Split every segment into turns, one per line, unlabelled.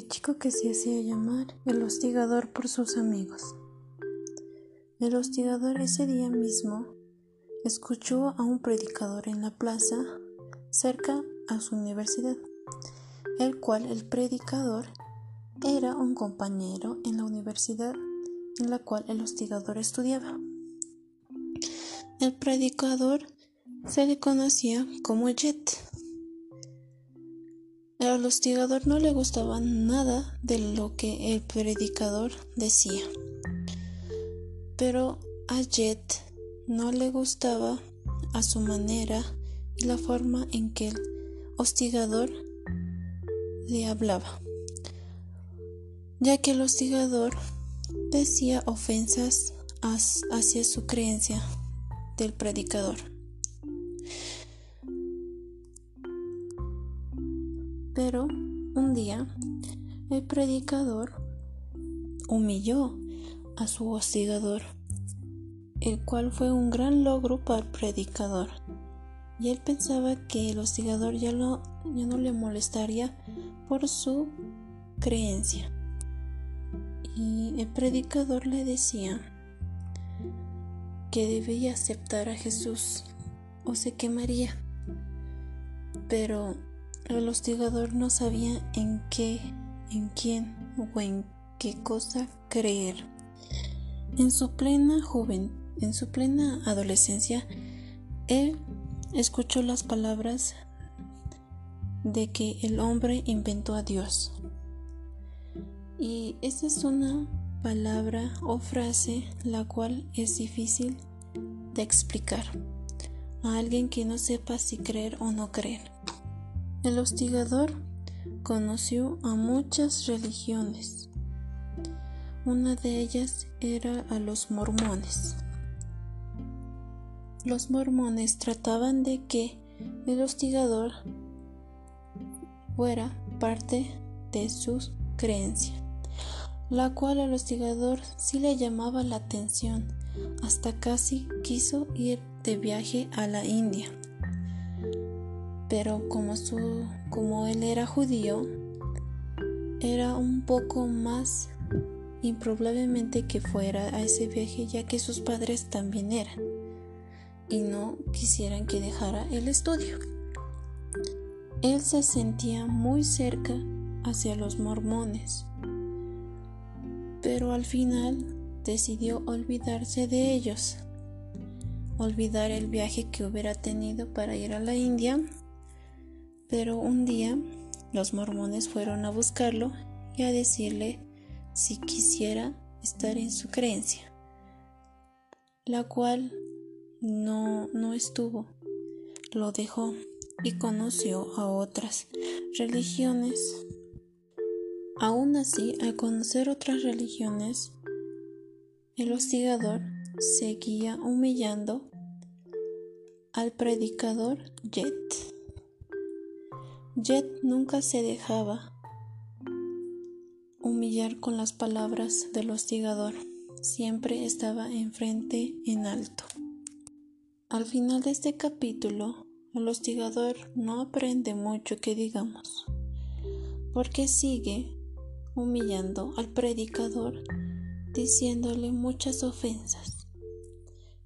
chico que se hacía llamar el hostigador por sus amigos. El hostigador ese día mismo escuchó a un predicador en la plaza cerca a su universidad, el cual el predicador era un compañero en la universidad en la cual el hostigador estudiaba. El predicador se le conocía como Jet. Al hostigador no le gustaba nada de lo que el predicador decía. Pero a Jet no le gustaba a su manera y la forma en que el hostigador le hablaba, ya que el hostigador decía ofensas hacia su creencia del predicador. Pero un día el predicador humilló a su hostigador, el cual fue un gran logro para el predicador. Y él pensaba que el hostigador ya, ya no le molestaría por su creencia. Y el predicador le decía que debía aceptar a Jesús o se quemaría. Pero el hostigador no sabía en qué, en quién o en qué cosa creer. En su plena joven, en su plena adolescencia, él escuchó las palabras de que el hombre inventó a Dios. Y esa es una palabra o frase la cual es difícil de explicar a alguien que no sepa si creer o no creer. El hostigador conoció a muchas religiones. Una de ellas era a los mormones. Los mormones trataban de que el hostigador fuera parte de su creencia, la cual al hostigador sí le llamaba la atención, hasta casi quiso ir de viaje a la India pero como, su, como él era judío, era un poco más improbablemente que fuera a ese viaje ya que sus padres también eran y no quisieran que dejara el estudio. Él se sentía muy cerca hacia los mormones, pero al final decidió olvidarse de ellos, olvidar el viaje que hubiera tenido para ir a la India pero un día los mormones fueron a buscarlo y a decirle si quisiera estar en su creencia, la cual no, no estuvo, lo dejó y conoció a otras religiones. Aún así, al conocer otras religiones, el hostigador seguía humillando al predicador Jet. Jet nunca se dejaba humillar con las palabras del hostigador, siempre estaba enfrente en alto. Al final de este capítulo, el hostigador no aprende mucho que digamos, porque sigue humillando al predicador, diciéndole muchas ofensas,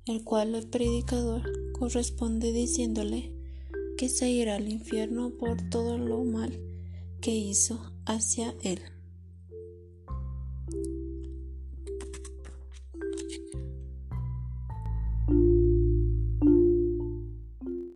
el cual el predicador corresponde diciéndole que se irá al infierno por todo lo mal que hizo hacia él.